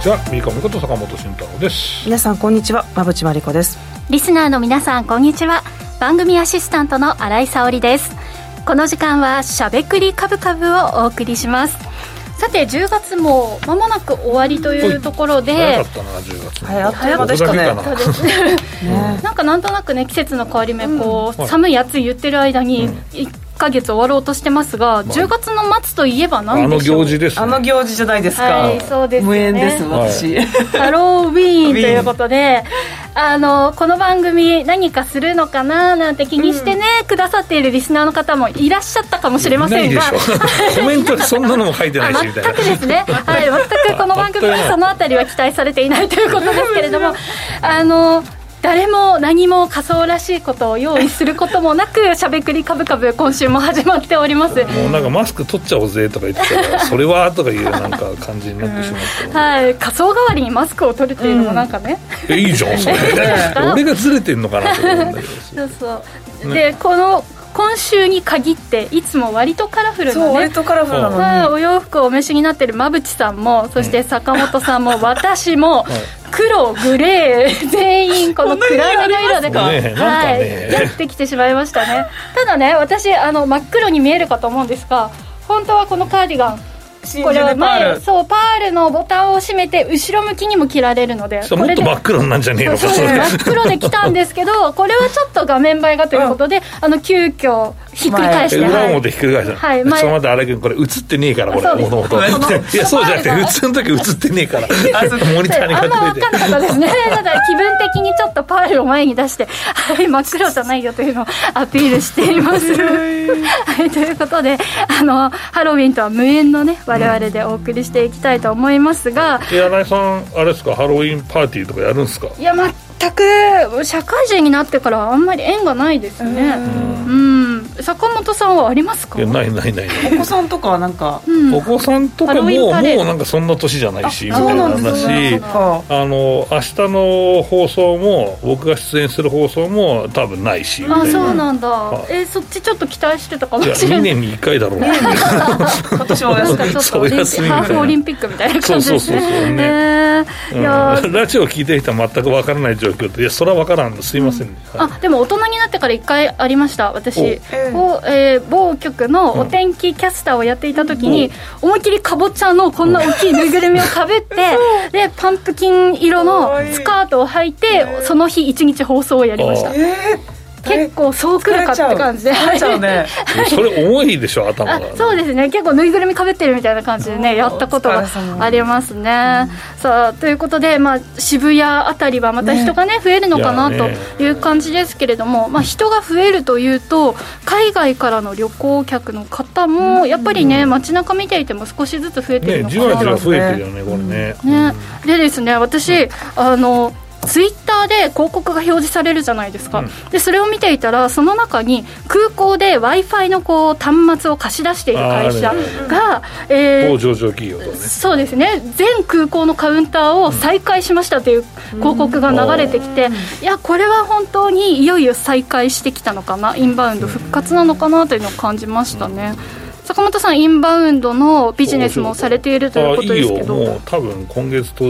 ちは。ビーコミこと坂本慎太郎です。皆さんこんにちは。馬淵真理子です。リスナーの皆さんこんにちは。番組アシスタントの新井沙織です。この時間はしゃべくりカブカブをお送りします。さて10月も間もなく終わりというところで早かったな10月早早かったです。かねね。なんかなんとなくね季節の変わり目こう、寒い暑い言ってる間に、1ヶ月終わろうとしてますが、10月の末といえば何でしょう？あの行事です、ね、あの行事じゃないですか、はい、そうです、ね、無縁です私、はい、ハロウィーンということであのこの番組何かするのかな？なんて気にしてね、うん、くださっているリスナーの方もいらっしゃったかもしれませんが。コメントでそんなのも書いてないしみたいな。全くですね、はい、全くこの番組はそのあたりは期待されていないということですけれども あの誰も何も仮想らしいことを用意することもなく しゃべくりかぶかぶ今週も始まっております。もうなんかマスク取っちゃおうぜとか言ってたら それはとかいうなんか感じになってしまって、うん、はい。仮想代わりにマスクを取るっていうのもなんかね、うん、いいじゃんそれ。俺がずれてんのかなと思うんだけど。そうそう、ね、でこの今週に限っていつも割とカラフルな、ね、割とカラフルなの、はい、お洋服をお召しになってる馬淵さんもそして坂本さんも私も、黒グレー全員この暗めの色で、ね、はい、やってきてしまいましたね。ただね私あの真っ黒に見えるかと思うんですが本当はこのカーディガンこれは前そうパールのボタンを閉めて後ろ向きにも着られるのでもっと真っ黒なんじゃねえのかそ真っ黒で来たんですけど これはちょっと画面映えがということで、うん、あの急遽ひっくり返して裏表ひっくり返したはい、ちょっと待って荒井君これ映ってねえからこれもともといやそうじゃなくて普通の時映ってねえから モニターにあんま分かんなかったですね。だから気分的にちょっとパールを前に出してはい真っ黒じゃないよというのをアピールしています。はいということであのハロウィンとは無縁のね我々でお送りしていきたいと思いますが、うん、柳井さんあれですかハロウィンパーティーとかやるんですか？いや全く社会人になってからあんまり縁がないですね。うん坂本さんはありますか？いやないないない。お子さんとかはなんか、うん、お子さんとかももうなんかそんな年じゃないしみたいな話。あの明日の放送も僕が出演する放送も多分ないしあそうなんだ、はえー、そっちちょっと期待してたかもしれない。いや2年に1回だろうな。今年はお休みちょっとオリンピハーフオリンピックみたいな感じですね。そうそうそうそう。ね、えー、いや、うん、ラジオ聞いてる人は全く分からない状況でいやそれは分からんすいません、うん。はい、あでも大人になってから1回ありました私。えー、えー、某局のお天気キャスターをやっていた時に、うん、思いっきりかぼちゃのこんな大きいぬいぐるみをかぶって でパンプキン色のスカートを履いてその日一日放送をやりました、えー結構そうくるかって感じで、ね、それ重いでしょ頭が。そうですね。結構ぬいぐるみかぶってるみたいな感じでねやったことがありますね、うん、さあということで、まあ、渋谷あたりはまた人がね、ね増えるのかなという感じですけれども、まあ、人が増えるというと海外からの旅行客の方もやっぱりね、街中見ていても少しずつ増えてるのかな、ね、じわじわ増えてるよねこれね,、ね。でですね私あのツイッターで広告が表示されるじゃないですか、うん、でそれを見ていたらその中に空港で w i f i のこう端末を貸し出している会社が、えー、上場企業とね。そうですね。全空港のカウンターを再開しましたという広告が流れてきて、うん、いやこれは本当にいよいよ再開してきたのかな。インバウンド復活なのかなというのを感じましたね。うん坂本さんインバウンドのビジネスもされているということですけど。もう多分今月と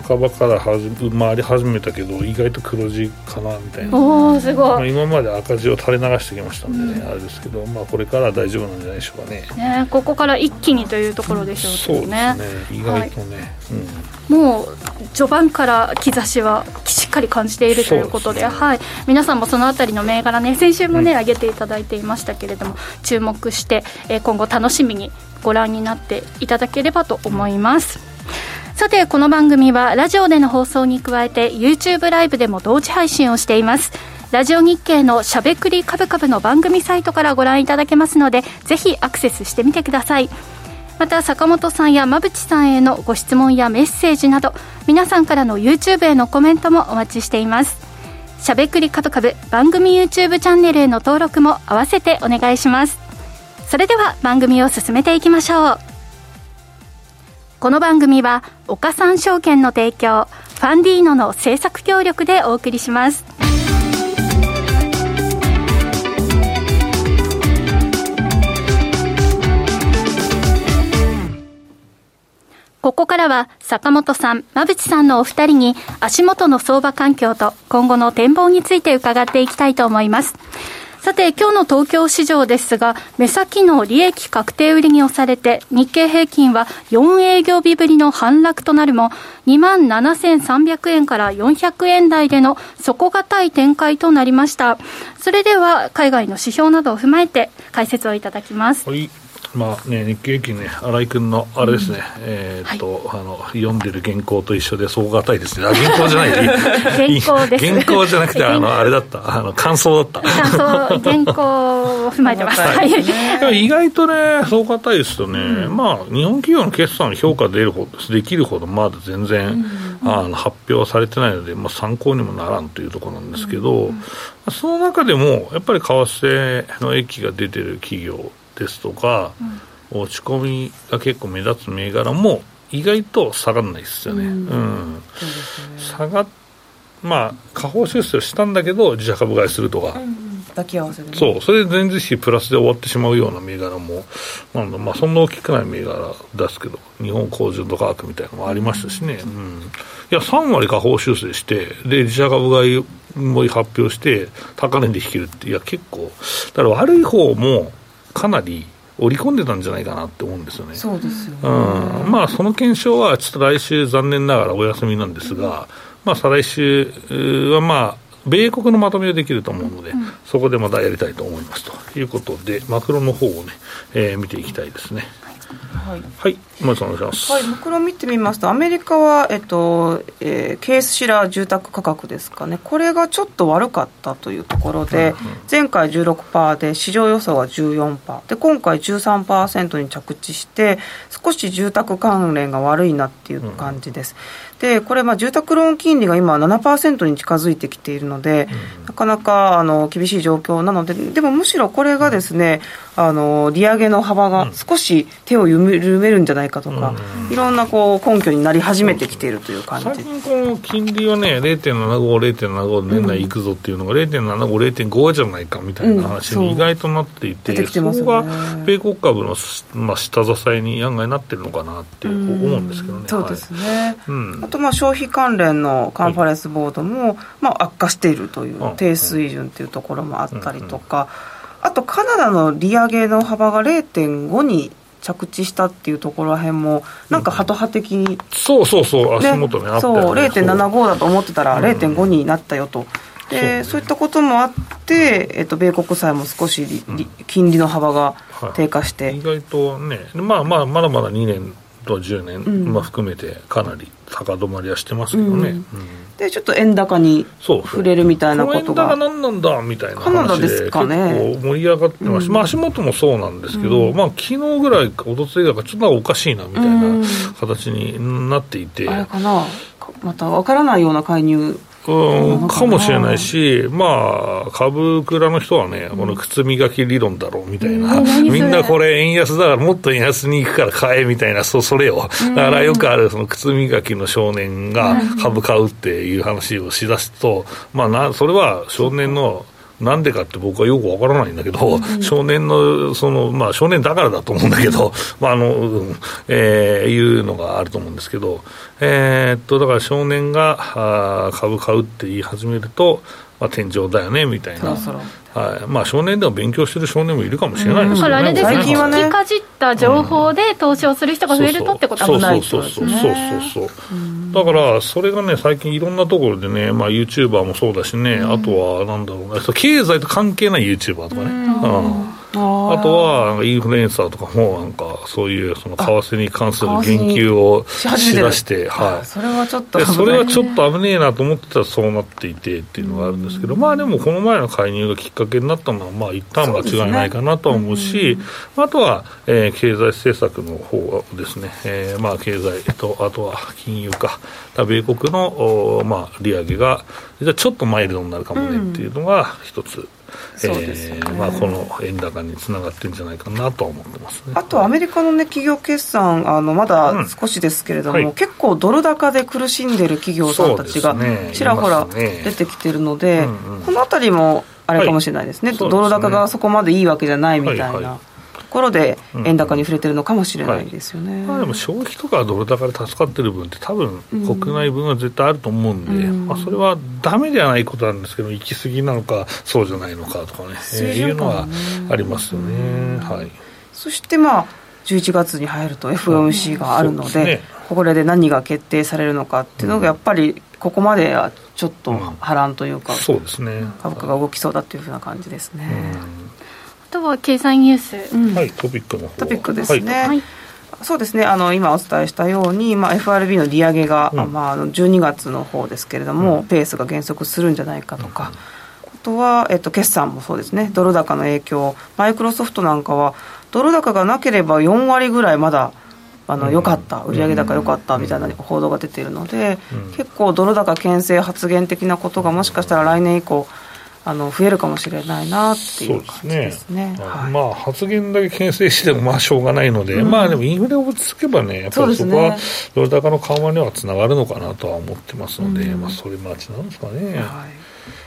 半ばから回り始めたけど意外と黒字かなみたいな。おすごい、まあ、今まで赤字を垂れ流してきましたんでね、うん、あれですけど、まあ、これから大丈夫なんじゃないでしょうかね。ねここから一気にというところでしょうね、そうですね。意外とね、はいうん、もう序盤から兆しはしっかり感じているということで、ね、はい、皆さんもそのあたりの銘柄ね先週もね、うん、上げていただいていましたけれども注目して、えー、今後楽しみにご覧になっていただければと思います。さて、この番組はラジオでの放送に加えて YouTube ライブでも同時配信をしています。ラジオ日経のしゃべくりカブカブの番組サイトからご覧いただけますので、ぜひアクセスしてみてください。また坂本さんや馬淵さんへのご質問やメッセージなど皆さんからの YouTube へのコメントもお待ちしています。しゃべくりカブカブ番組 YouTube チャンネルへの登録も合わせてお願いします。それでは番組を進めていきましょう。この番組は岡三証券の提供ファンディーノの制作協力でお送りします。ここからは坂本さん、馬淵さんのお二人に足元の相場環境と今後の展望について伺っていきたいと思います。さて、今日の東京市場ですが、目先の利益確定売りに押されて、日経平均は4営業日ぶりの反落となるも、27,300円から400円台での底堅い展開となりました。それでは、海外の指標などを踏まえて解説をいただきます。はいまあね、日経平均ね、新井君のあれですね、うん、えっと、はい、あの、読んでる原稿と一緒で、そう堅いですね。あ、原稿じゃな い。原稿です。原稿じゃなくて、あの、あれだった、あの、感想だった。感想、原稿を踏まえてます。はい。意外とね、そう堅いですとね、うん、まあ、日本企業の決算の評価出るほど、できるほど、まだ全然、うん、あの、発表されてないので、まあ、参考にもならんというところなんですけど、その中でも、やっぱり為替の益が出てる企業、ですとか、うん、落ち込みが結構目立つ銘柄も意外と下がらないですよね。うん、うん、下がまあ下方修正をしたんだけど自社株買いするとか、抱き合わせで、ね、そう。それで前日比プラスで終わってしまうような銘柄も。なまあ、そんな大きくない銘柄出すけど日本工場と科学みたいなのもありましたしね、うん、いや3割下方修正してで自社株買いも発表して高値で引けるっていや結構だから悪い方もかなり織り込んでたんじゃないかなって思うんですよね。そうですよ、ね、うん、まあその検証はちょっと来週残念ながらお休みなんですが、うん、まあ再来週はまあ米国のまとめができると思うので、うん、そこでまたやりたいと思いますということで、マクロの方をね、えー、見ていきたいですね。はい、はい、まずお願いします。はい、マクロ見てみますと、アメリカは、えっと、えー、ケースシラー住宅価格ですかね、これがちょっと悪かったというところで、うんうん、前回16%で、市場予想は14%、で、今回13%に着地して、少し住宅関連が悪いなっていう感じです。うん。でこれ、住宅ローン金利が今、7%に近づいてきているので、うん、なかなかあの厳しい状況なので、でもむしろこれがですね、あの利上げの幅が少し手を緩めるんじゃないかとか、うん、いろんなこう根拠になり始めてきているという感じ。最近、この金利はね、0.75、0.75年内いくぞっていうのが、うん、0.75、0.5じゃないかみたいな話に意外となっていて、う。ん、そこが米国株の、まあ、下支えに案外なってるのかなって思うんですけどね。そうですね、はいあとまあ消費関連のカンファレンスボードも、まあ、悪化しているという低水準というところもあったりとか、あとカナダの利上げの幅が0.5に着地したっていうところらへんも、なんかハト派的に、そうそうそう、足元ね、ね。そう、0.75だと思ってたら、0.5になったよと。でそういったこともあって、えっと、米国債も少し、金利の幅が低下して、はい、意外とね、まあまあ、まだまだ2年と10年、うん、まあ、含めてかなり高止まりはしてますけどね、うん、でちょっと円高に触れるみたいなことが円高何なんだみたいな話で結構盛り上がってます、うん、まあ、足元もそうなんですけど、まあ昨日ぐらいかおとついがちょっとおかしいなみたいな形になっていて、あれかな。また分からないような介入うん、かもしれないし、まあ、株倉の人はね、この靴磨き理論だろうみたいな、みんなこれ、円安だから、もっと円安に行くから買えみたいな、そそれを、だからよくあるその靴磨きの少年が株買うっていう話をしだすと、まあな、それは少年のなんでかって僕はよくわからないんだけど、うん、少年の、その、まあ少年だからだと思うんだけど、まああの、うん、えー、いうのがあると思うんですけど、えー、っと、だから少年があ株買うって言い始めると、まあ天井だよね、みたいな。そろそろはい。まあ、少年でも勉強してる少年もいるかもしれないですけど、ね、あれですね、聞きかじった情報で投資をする人が増えるとってことはないそうそうそうそうそうだからそれがね最近いろんなところでね、まあ、YouTuber もそうだしね、あとはなんだろうね経済と関係ない YouTuber とかね、うんあとはインフルエンサーとかもなんかそういうその為替に関する言及をしだして、はい、それはちょっとそれはちょっと危ねえなと思ってたらそうなっていてっていうのがあるんですけど、まあでもこの前の介入がきっかけになったのはまあ一旦間違いないかなとは思うし、あとは、えー、経済政策の方はですね、えー、まあ経済とあとは金融か。米国のまあ利上げがじゃちょっとマイルドになるかもねっていうのが一つ。そうですね、えー、まあ、この円高につながってるんじゃないかなと思ってます、ね、あとアメリカの、ね、企業決算あのまだ少しですけれども、うんはい、結構ドル高で苦しんでる企業さんたちがちらほら出てきてるので、ねうんうん、このあたりもあれかもしれないですね、はい、ドル高がそこまでいいわけじゃないみたいな。ところで円高に触れてるのかもしれないですよね、はい、まあ、でも消費とかドル高で助かってる分って多分国内分は絶対あると思うんで、うん、まあ、それはダメではないことなんですけど行き過ぎなのかそうじゃないのかとかね、えー、いうのはありますよね、はい、そしてまあ11月に入ると FOMC があるので、ね、これで何が決定されるのかっていうのがやっぱりここまではちょっと波乱というか、うん、そうですね。株価が動きそうだっていうふうな感じですね、うん、あとは経済ニュース、うん、はいトピックのトピックですね、はい。そうですね。あの今お伝えしたように、まあ、FRB の利上げが、うん、まあ、12月の方ですけれども、うん、ペースが減速するんじゃないかとか、あとは、えっと、決算もそうですね、ドル高の影響、マイクロソフトなんかは、ドル高がなければ4割ぐらいまだあの良かった、売上高良かったみたいな報道が出ているので、結構、ドル高牽制発言的なことがもしかしたら来年以降、あの増えるかもしれないなっていう感じですね。すね。はい、まあ発言だけ牽制してもまあしょうがないので、うん、まあでもインフレを落ち着けばね、やっぱりそこはドル高の緩和にはつながるのかなとは思ってますので、うん、まあそれ待ちなんですかね。はい、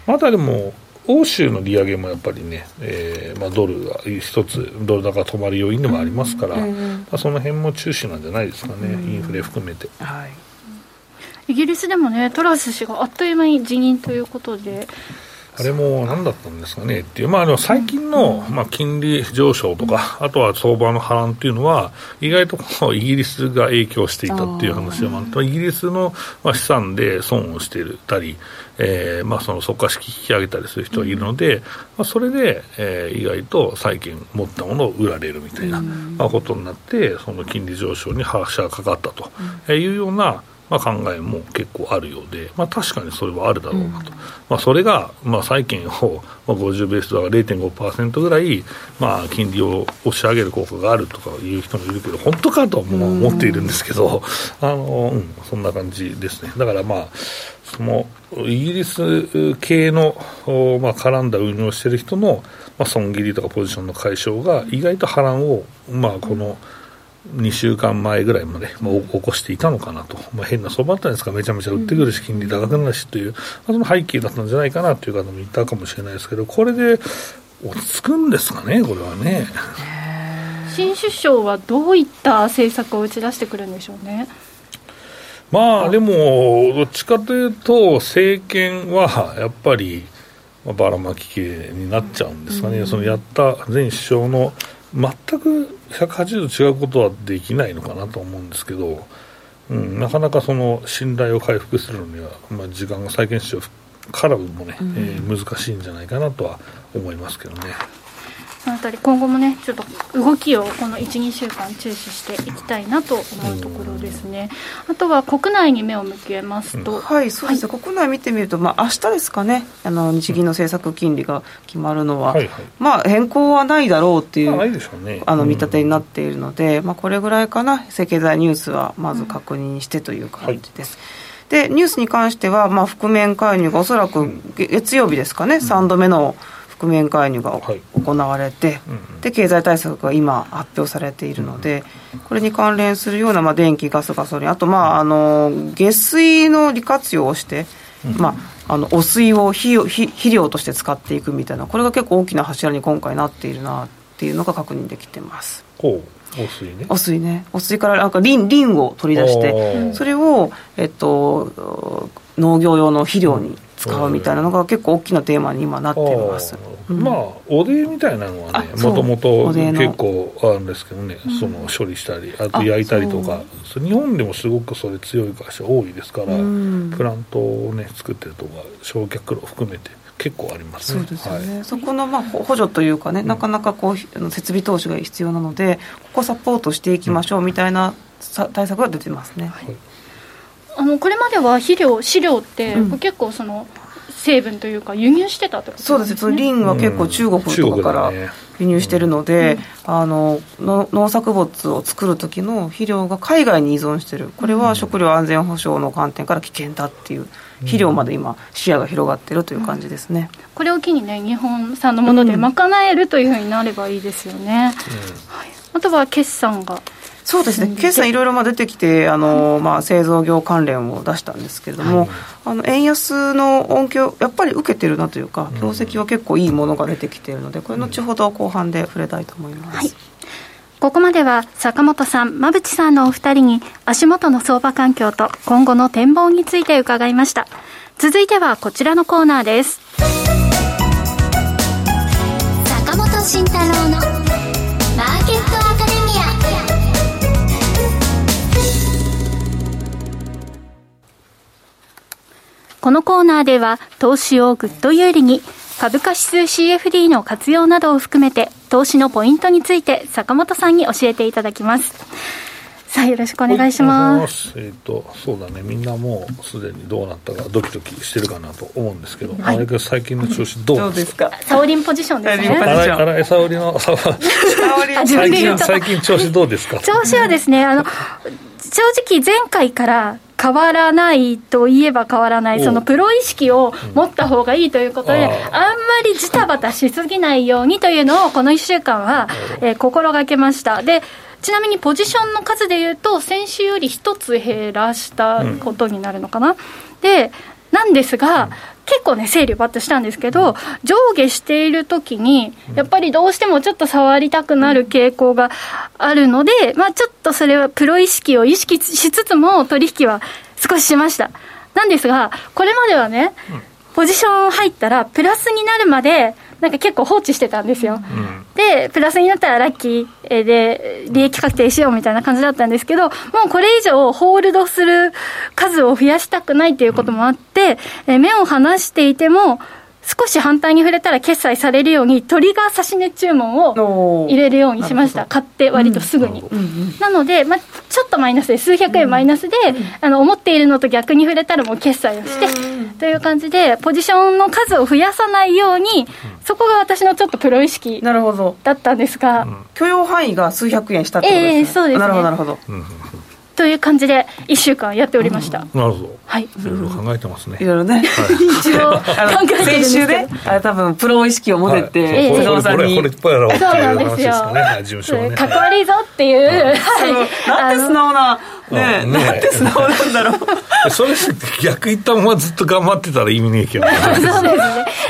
またでも欧州の利上げもやっぱりね、えーまあ、ドルが一つ、ドル高止まる要因でもありますから、うん、まあ、その辺も中心なんじゃないですかね、うん、インフレ含めて。はい。イギリスでもね、トラス氏があっという間に辞任ということで、あれも何だったんですかね。っていう、まあ、でも最近の、まあ、金利上昇とか、あとは相場の波乱っていうのは、意外とこのイギリスが影響していたっていう話でもあって、イギリスの、まあ、資産で損をしていたり、えーまあ、その即価式引き上げたりする人がいるので、まあ、それで、えー、意外と債券持ったものを売られるみたいな、まあ、ことになって、その金利上昇に拍車がかかったというような、まあ、考えも結構あるようで、まあ、確かにそれはあるだろうなと、うん、まあ、それが、まあ、債券を、まあ、50ベースだから0.5%ぐらい、まあ、金利を押し上げる効果があるとかいう人もいるけど、本当かとも思っているんですけど、うん、あのうん、そんな感じですね。だからまあそのイギリス系の、まあ、絡んだ運用している人の、まあ、損切りとかポジションの解消が意外と波乱を、まあ、この、うん2週間前ぐらいまで、まあ、起こしていたのかなと、まあ、変な相場だったんですか、めちゃめちゃ売ってくるし、金利高くなるしという、まあ、その背景だったんじゃないかなという方もいたかもしれないですけど、これで落ち着くんですかね、これはね。新首相はどういった政策を打ち出してくるんでしょうね。まあでも、どっちかというと、政権はやっぱり、ばらまき系になっちゃうんですかね、うん、そのやった前首相の全く180度違うことはできないのかなと思うんですけど、うん、なかなかその信頼を回復するのには、まあ、時間が債券市場からもね、うん、えー、難しいんじゃないかなとは思いますけどね。そのあたり今後もねちょっと動きをこの12週間注視していきたいなと思うところですね。あとは国内に目を向けますと、うん、はいそうですね、はい、国内見てみると、まあ明日ですかね。あの日銀の政策金利が決まるのは、はいはい、まあ変更はないだろうっていう,、ね、あの見立てになっているので、うん、まあ、これぐらいかな。経済ニュースはまず確認してという感じです。うんはい、でニュースに関しては、まあ、覆面介入がおそらく月曜日ですかね、うん、3度目の覆面介入が行われて、はい、で経済対策が今発表されているので、これに関連するような、まあ、電気、ガス、ガソリン、あと、まあ、あの下水の利活用をして、まあ、あの汚水を肥肥料として使っていくみたいな、これが結構大きな柱に今回なっているなっていうのが確認できてます。ほう。汚水ね。汚水ね。汚水からなんかリンリンを取り出してそれを、えっと、農業用の肥料に使うみたいなのが結構大きなテーマに今なっています、うん、まあおでみたいなのはねもともと結構あるんですけどね、その処理したりあと焼いたりとか。日本でもすごくそれ強い会社多いですから、うん、プラントをね作ってるとか焼却炉含めて結構あります、ね、そうですよね、はい、そこのまあ補助というかね、なかなかこう設備投資が必要なのでここサポートしていきましょうみたいな対策が出てますね、はいあのこれまでは肥料飼料って、結構その成分というか輸入してたってことそうです。ねリンは結構中国とかから輸入してるので、うん、あの農作物を作る時の肥料が海外に依存してる。これは食料安全保障の観点から危険だっていう肥料まで今視野が広がってるという感じですね、うん、これを機にね日本産のもので賄えるというふうになればいいですよね、はい、あとは決算がそうですね、決算いろいろ出てきて、あのまあ、製造業関連を出したんですけれども、はい、あの円安の恩恵をやっぱり受けてるなというか、業績は結構いいものが出てきているので、これ、後ほど後半で触れたいと思います。はいここまでは坂本さん、馬淵さんのお二人に足元の相場環境と今後の展望について伺いました。続いてはこちらのコーナーです。坂本慎太郎のこのコーナーでは投資をぐっと有利に株価指数 CFD の活用などを含めて投資のポイントについて坂本さんに教えていただきます。さあよろしくお願いします。えっ、ー、とそうだね。みんなもうすでにどうなったかドキドキしてるかなと思うんですけど、はい、あれ最近の調子どうですか？サオリンポジションですね。荒井沙織の 沙最近最近調子どうですか？調子はですねあの正直前回から変わらないといえば変わらない、そのプロ意識を持った方がいいということで、うん、あんまりジタバタしすぎないようにというのを、この1週間は、えー、心がけました。でちなみにポジションの数でいうと、先週より1つ減らしたことになるのかな。うん、でなんですが、結構ね、整理をバッとしたんですけど、上下しているときに、やっぱりどうしてもちょっと触りたくなる傾向があるので、まあちょっとそれはプロ意識を意識しつつも取引は少ししました。なんですが、これまではね、ポジション入ったら、プラスになるまで、なんか結構放置してたんですよ。うん、で、プラスになったらラッキーで、利益確定しようみたいな感じだったんですけど、もうこれ以上ホールドする数を増やしたくないということもあって、うん、目を離していても、少し反対に触れたら決済されるように、トリガー指値注文を入れるようにしました、買って割とすぐに。うん、なので、まあ、ちょっとマイナスで、数百円マイナスで、うん、あの思っているのと逆に触れたらもう決済をして、という感じで、ポジションの数を増やさないように、そこが私のちょっとプロ意識だったんですが、許容範囲が数百円したってことですね。えー、そうです、ね、なるほど、なるほど。という感じで、1週間やっておりました。なるほど。はい。いろいろ考えてますね。いろいろね。一応、考えてるん先週で、あれ多分、プロ意識を持てて、不動産に。これ、これ、これ、やろうっていう話ですよね。事務所ね。かっこ悪いぞっていう。はい。なんて素直な。ねえ、なんて素直なんだろう。それ逆言ったままずっと頑張ってたら意味ねえけど、そうですね。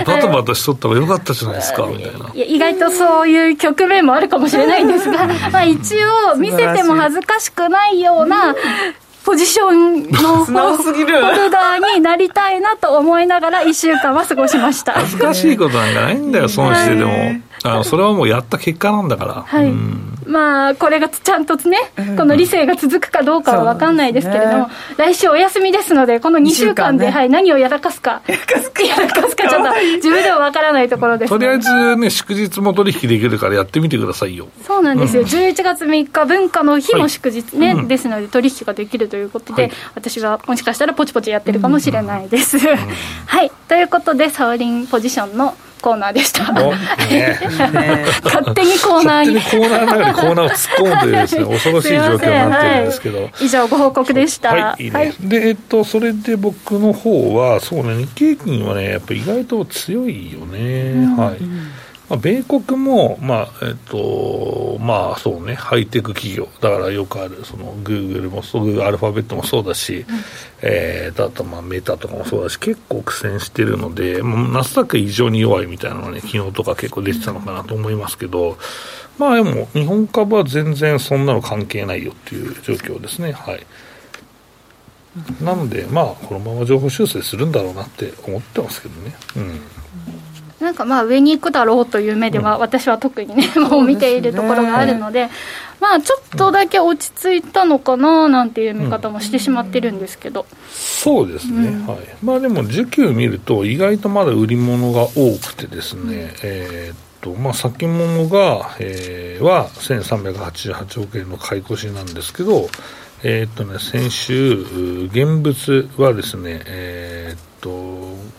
バタバタしとったらよかったじゃないですか、みたいな。意外とそういう局面もあるかもしれないんですが、まあ一応見せても恥ずかしくないような、ポジションのホルダーになりたいなと思いながら1週間は過ごしました。恥ずかしいことなんかないんだよ損してでもあのそれはもうやった結果なんだから、はい、うん。まあ、これがちゃんとね、この理性が続くかどうかは分かんないですけれども、ね、来週お休みですので、この2週間で、ね、はい、何をやらかすか、やらかすか、ちょっと自分では分からないところです、ね、とりあえずね、祝日も取引できるからやってみてくださいよ。そうなんですよ、うん、11月3日、文化の日も祝日ね、はい、ですので、取引ができるということで、はい、私はもしかしたらポチポチやってるかもしれないです。うん、はい、ということで、サウリンポジションのコーナーでした。ね、勝手にコーナーに。勝手にコーナーの中にコーナーを突っ込むというですね、恐ろしい状況になってるんですけど。はい、以上、ご報告でした。はい、いいね、はい、で、えっと、それで僕の方は、そうね、日経金はね、やっぱ意外と強いよね。うん、はい。まあ、米国も、まあえっとまあそうね、ハイテク企業、だからよくある、そのグーグルもそう、アルファベットもそうだし、うん、えー、あとまあメタとかもそうだし、結構苦戦してるので、ナスダック異常に弱いみたいなのがね、昨日とか結構出てたのかなと思いますけど、まあでも、日本株は全然そんなの関係ないよっていう状況ですね。はい。なので、まあ、このまま情報修正するんだろうなって思ってますけどね。うんなんかまあ上に行くだろうという目では、私は特にね、もう見ているところがあるので、まあちょっとだけ落ち着いたのかななんていう見方もしてしまってるんですけど、そうですね、うん、はい。まあでも需給見ると、意外とまだ売り物が多くてですね、うん、えー、っとまあ、先物が、えー、は1388億円の買い越しなんですけど、えー、っとね、先週、現物はですね、えー、っと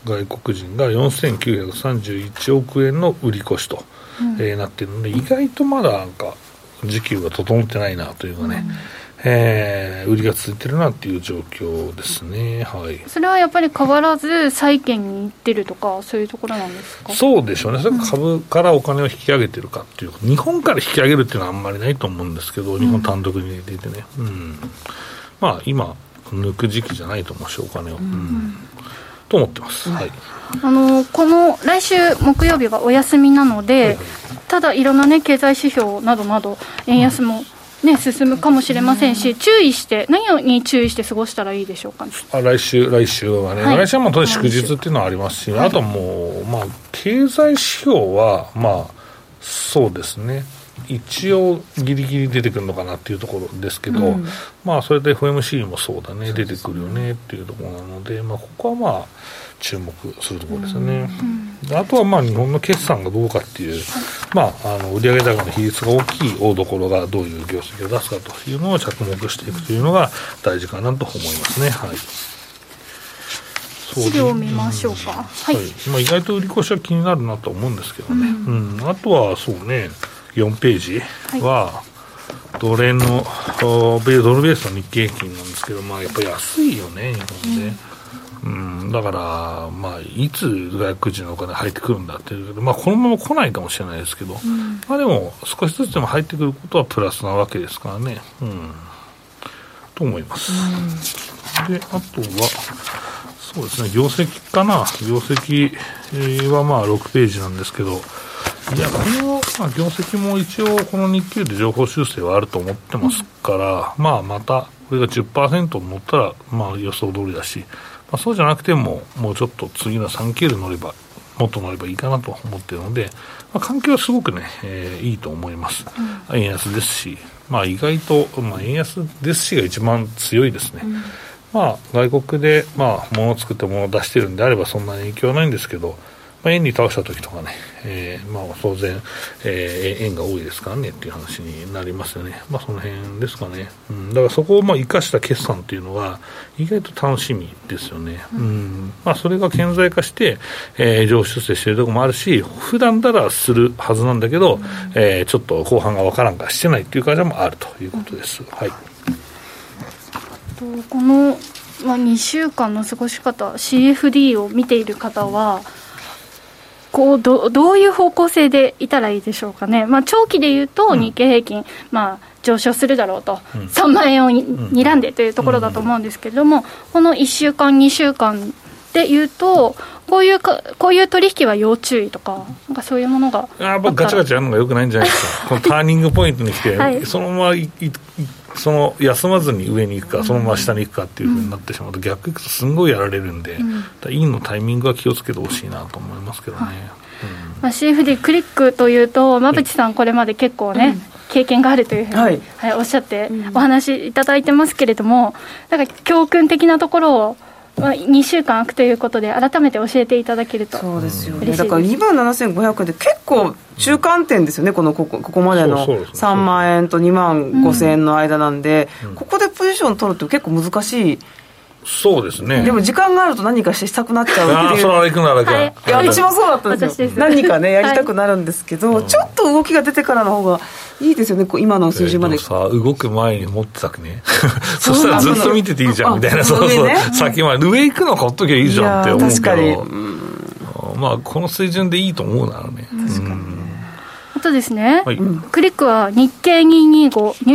外国人が4931億円の売り越しと、うん、えー、なっているので、意外とまだなんか、時給が整ってないなというかね、うん、えー、売りが続いてるなっていう状況ですね、はい、それはやっぱり変わらず、債券に行ってるとか、そういうところなんですか？そうでしょうね、それ株からお金を引き上げてるかっていう、日本から引き上げるっていうのはあんまりないと思うんですけど、日本単独に入れていてね、うん、まあ今、抜く時期じゃないと思うし、お金を。うんと思ってます。はい。あのこの来週木曜日がお休みなので、ただいろんなね経済指標などなど円安もね、進むかもしれませんし、注意して、何に注意して過ごしたらいいでしょうか、ね、あ来週、来週はね、はい、来週はもう当然祝日っていうのはありますし、はい、あともう、まあ、経済指標は、まあ、そうですね。一応ギリギリ出てくるのかなっていうところですけど、うん、まあそれで FMC もそうだね。出てくるよねっていうところなので、まあ、ここはまあ注目するところですよね、うん、あとはまあ日本の決算がどうかっていう、まあ、あの売上高の比率が大きい大所がどういう業績を出すかというのを着目していくというのが大事かなと思いますね。はい。資料を見ましょうか、はい、はい、まあ、意外と売り越しは気になるなと思うんですけどね、うん、うん、あとはそうね4ページは、ドル円のドルベースの日経平均なんですけど、まあ、やっぱり安いよね、日本で。うん、だから、まあ、いつ外国人のお金入ってくるんだっていう、まあ、このまま来ないかもしれないですけど、うん、まあでも、少しずつでも入ってくることはプラスなわけですからね、うん、と思います。うん、で、あとは、そうですね、業績かな、業績はまあ6ページなんですけど、いや、この、まあ、業績も一応、この日経で情報修正はあると思ってますから、うん、まあ、また、これが10%乗ったら、まあ、予想通りだし、まあ、そうじゃなくても、もうちょっと次の3級で乗れば、もっと乗ればいいかなと思っているので、まあ、環境はすごくね、えー、いいと思います。うん、円安ですし、まあ、意外と、まあ、円安ですしが一番強いですね。うん、まあ、外国で、まあ、物を作って物を出してるんであれば、そんなに影響はないんですけど、まあ、円に倒した時とかね、えー、まあ当然、えー、円が多いですからねっていう話になりますよね。まあその辺ですかね。うん、だからそこをまあ生かした決算っていうのは意外と楽しみですよね。うん、まあそれが顕在化して、えー、上出世してるところもあるし、普段ならするはずなんだけど、うん、えー、ちょっと後半がわからんからしてないっていう会社もあるということです。はい。このまあ、2週間の過ごし方 CFD を見ている方はこうどどういう方向性でいたらいいでしょうかね、まあ、長期でいうと日経平均、うん、まあ、上昇するだろうと、うん、3万円をに、睨ん。でというところだと思うんですけれども、この1週間、2週間でいうと、こういうかこういう取引は要注意とか、なんかそういうものがやっぱガチャガチャやるのがよくないんじゃないですか、このターニングポイントに来て、はい、そのままその休まずに上に行くか、そのまま下に行くかっていうふうになってしまうと、逆行くとすんごいやられるんで、うん、インのタイミングは気をつけてほしいなと思いますけどね。はい。まあ、CFD クリックというと、馬淵さん、これまで結構ね、経験があるというふうに、はい、はい、おっしゃってお話いただいてますけれども、だから教訓的なところを、まあ、2週間空くということで、改めて教えていただけるとそうですよね、だから2万7500円で、結構中間点ですよね、このここここまでの3万円と2万5000円の間なんで、ここでポジション取るって結構難しい。そうですね。でも時間があると何かしたくなっちゃうっていう。あそれは行くならか、はい、いや私もそうだったんですよ。何かねやりたくなるんですけど、はい、ちょっと動きが出てからの方がいいですよね今の数字まで、えー、さ動く前に持ってたくね。そしたらずっと見てていいじゃん。みたいな。そうそう、ね、先まで上行くの買っときゃいいじゃんって思うけど。確かに、まあこの水準でいいと思うならね。確かに、あとですね、はい、クリックは日経225、ニュ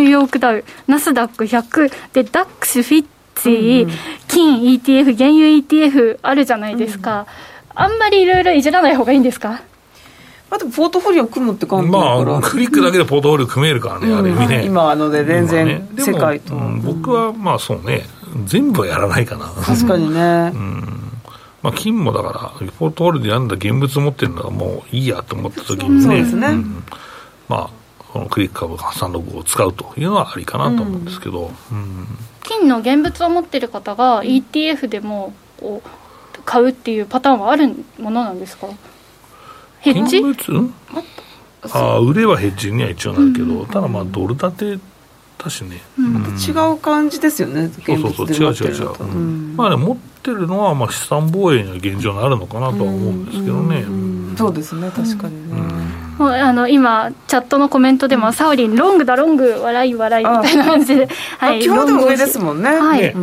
ーヨークダウ、ナスダック100、で、ダックス、フィッチ、うん、金 ETF、原油 ETF あるじゃないですか、うん、あんまりいろいろいじらない方がいいんですか？あとポートフォリオ組むって感じまあ、クリックだけでポートフォリオ組めるからね、うん、あれ見ね。今、あので、全然、世界と、ね、僕はまあそうね、全部はやらないかな。確かにね。うんまあ、金もだから、ポートフォリオでやんだ現物持ってるのはもういいやと思った時にね、そうですね、うん、まあ、このクリック株365を使うというのはありかなと思うんですけど、うん、金の現物を持ってる方が ETF でもこう買うっていうパターンはあるものなんですか？ヘッジ？ああ売れはヘッジには一応なるけど、うん、ただまあドル建てだしね、うん、違う感じですよねそうそうそう違う違う違う、うん、まあね持ってるのはまあ資産防衛には現状にあるのかなとは思うんですけどね、そうですね確かにね、もうあの今、チャットのコメントでも、サウリン、ロングだ、ロング、笑い、笑いみたいな感じで、はい、今日でも上ですもんね。はい、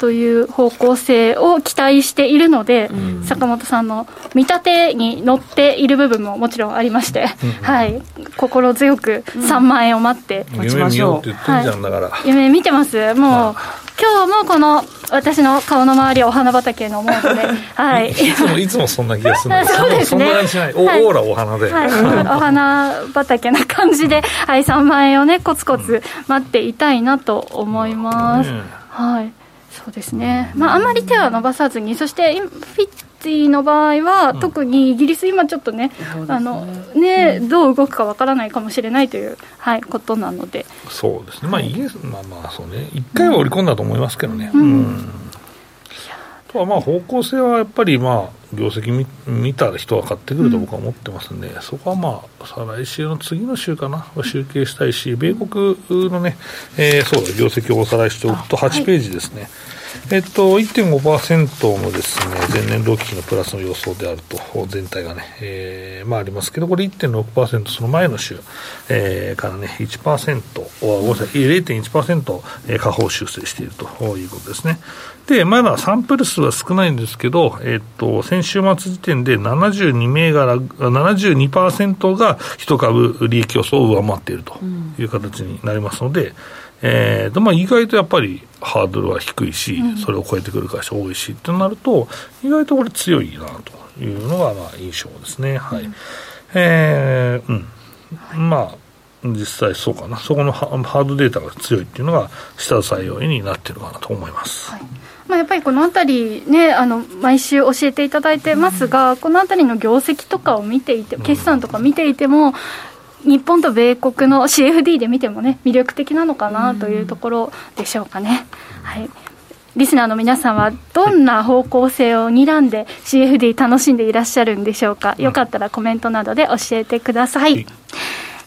という方向性を期待しているので、うん、坂本さんの見立てに乗っている部分ももちろんありまして、うん、はい、心強く3万円を待って待ちましょう。夢見見てます。もう、今日もこの私の顔の周りはお花畑のモードで、はい、いつもいつもそんな気がするんですそうですね。そんな感じしない、はい、オーラお花で、はい、お花畑な感じで、はい、3万円をねコツコツ待っていたいなと思います、はいそうですね、まあ、あまり手は伸ばさずに、そしてフィッティの場合は、特にイギリス、今ちょっとね、あのねどう動くかわからないかもしれないという、はい、ことなので。そうですね、まあ、イギリス、まあまあ、そうね、一回は織り込んだと思いますけどね。うん、うんとはまあ方向性はやっぱりまあ業績見見た人は買ってくると僕は思ってますんで、うん、そこはまあ再来週の次の週かな。集計したいし米国のね、えー、そうだ業績をおさらいしておくと8ページですね、はいえっと、1.5%のですね、前年同期のプラスの予想であると、全体がね、えー、まあありますけど、これ1.6%、その前の週、えー、からね、1%、ごめんなさい、0.1%下方修正しているということですね。で、まだサンプル数は少ないんですけど、えっと、先週末時点で72銘柄、72%が1株利益予想を上回っているという形になりますので、うんえーとまあ、意外とやっぱりハードルは低いし、うん、それを超えてくる会社多いしってなると、意外とこれ強いなというのがまあ印象ですね。はい。うん、えー、うん。まあ、実際そうかな。そこのハードデータが強いっていうのが、下支え要因になってるかなと思います。はいまあ、やっぱりこのあたりね、あの毎週教えていただいてますが、このあたりの業績とかを見ていて、決算とか見ていても、日本と米国の CFD で見てもね魅力的なのかなというところでしょうかね。はいリスナーの皆さんはどんな方向性を睨んで CFD 楽しんでいらっしゃるんでしょうか、よかったらコメントなどで教えてください。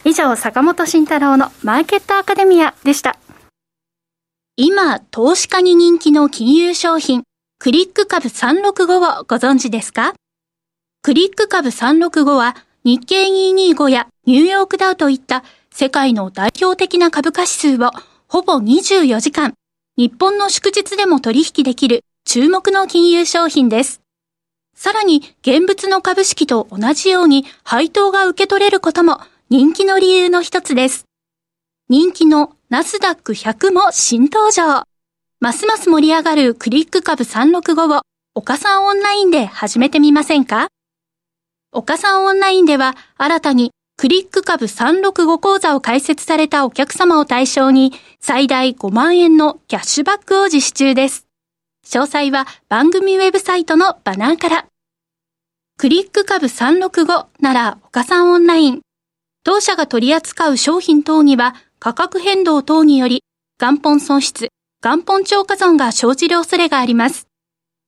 以上、坂本慎太郎のマーケットアカデミアでした。今、投資家に人気の金融商品、クリック株365をご存知ですか？クリック株365は日経225やニューヨークダウといった世界の代表的な株価指数をほぼ24時間、日本の祝日でも取引できる注目の金融商品です。さらに現物の株式と同じように配当が受け取れることも人気の理由の一つです。人気のナスダック100も新登場。ますます盛り上がるクリック株365を岡さんオンラインで始めてみませんか？岡さんオンラインでは新たにクリック株365講座を開設されたお客様を対象に最大5万円のキャッシュバックを実施中です。詳細は番組ウェブサイトのバナーから。クリック株365なら岡さんオンライン。当社が取り扱う商品等には価格変動等により元本損失、元本超過損が生じる恐れがあります。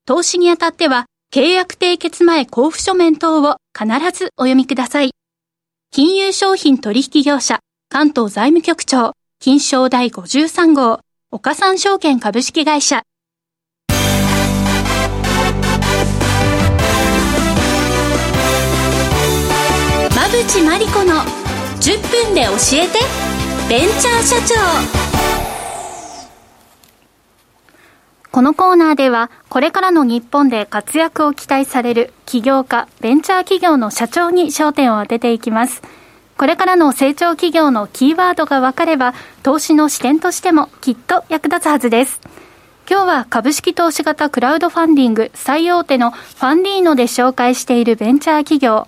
投資にあたっては契約締結前交付書面等を必ずお読みください。金融商品取引業者、関東財務局長、金賞第53号、岡三証券株式会社。馬淵真理子の10分で教えて、ベンチャー社長。このコーナーでは、これからの日本で活躍を期待される起業家、ベンチャー企業の社長に焦点を当てていきます。これからの成長企業のキーワードが分かれば、投資の視点としてもきっと役立つはずです。今日は株式投資型クラウドファンディング最大手のファンディーノで紹介しているベンチャー企業、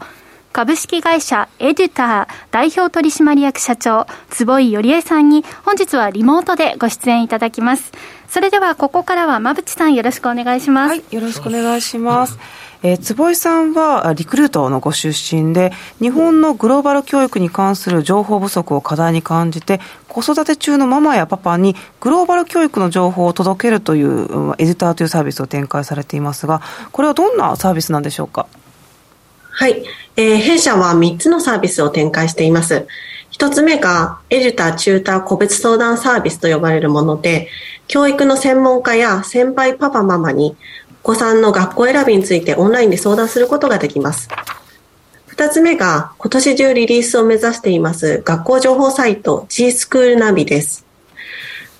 株式会社エデュター代表取締役社長、坪井よりえさんに本日はリモートでご出演いただきます。それではここからは馬淵さんよろしくお願いします。はい、よろしくお願いします。えー、坪井さんはリクルートのご出身で、日本のグローバル教育に関する情報不足を課題に感じて、子育て中のママやパパにグローバル教育の情報を届けるという、エディターというサービスを展開されていますが、これはどんなサービスなんでしょうか？はい。えー、弊社は3つのサービスを展開しています。1つ目が、エデュター、チューター、個別相談サービスと呼ばれるもので、教育の専門家や先輩パパママに、お子さんの学校選びについてオンラインで相談することができます。2つ目が、今年中リリースを目指しています学校情報サイト G スクールナビです。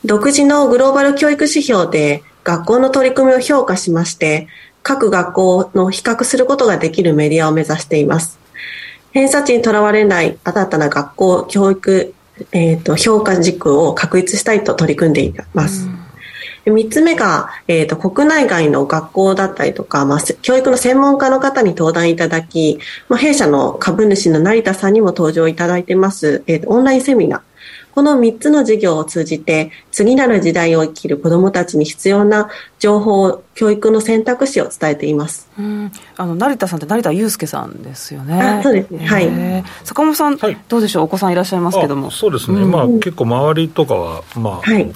独自のグローバル教育指標で学校の取り組みを評価しまして、各学校の比較することができるメディアを目指しています。偏差値にとらわれない新たな学校教育、えーと、評価軸を確立したいと取り組んでいます。3つ目が、えーと、国内外の学校だったりとか、まあ、教育の専門家の方に登壇いただき、まあ、弊社の株主の成田さんにも登場いただいてます、えーと、オンラインセミナーこの3つの事業を通じて、次なる時代を生きる子どもたちに必要な情報、教育の選択肢を伝えています。うん。あの成田さんって成田悠介さんですよね。そうです。ね。はい。坂本さん、はい、どうでしょう、お子さんいらっしゃいますけども。そうですね。うん、まあ結構周りとかはまあ、はい、うん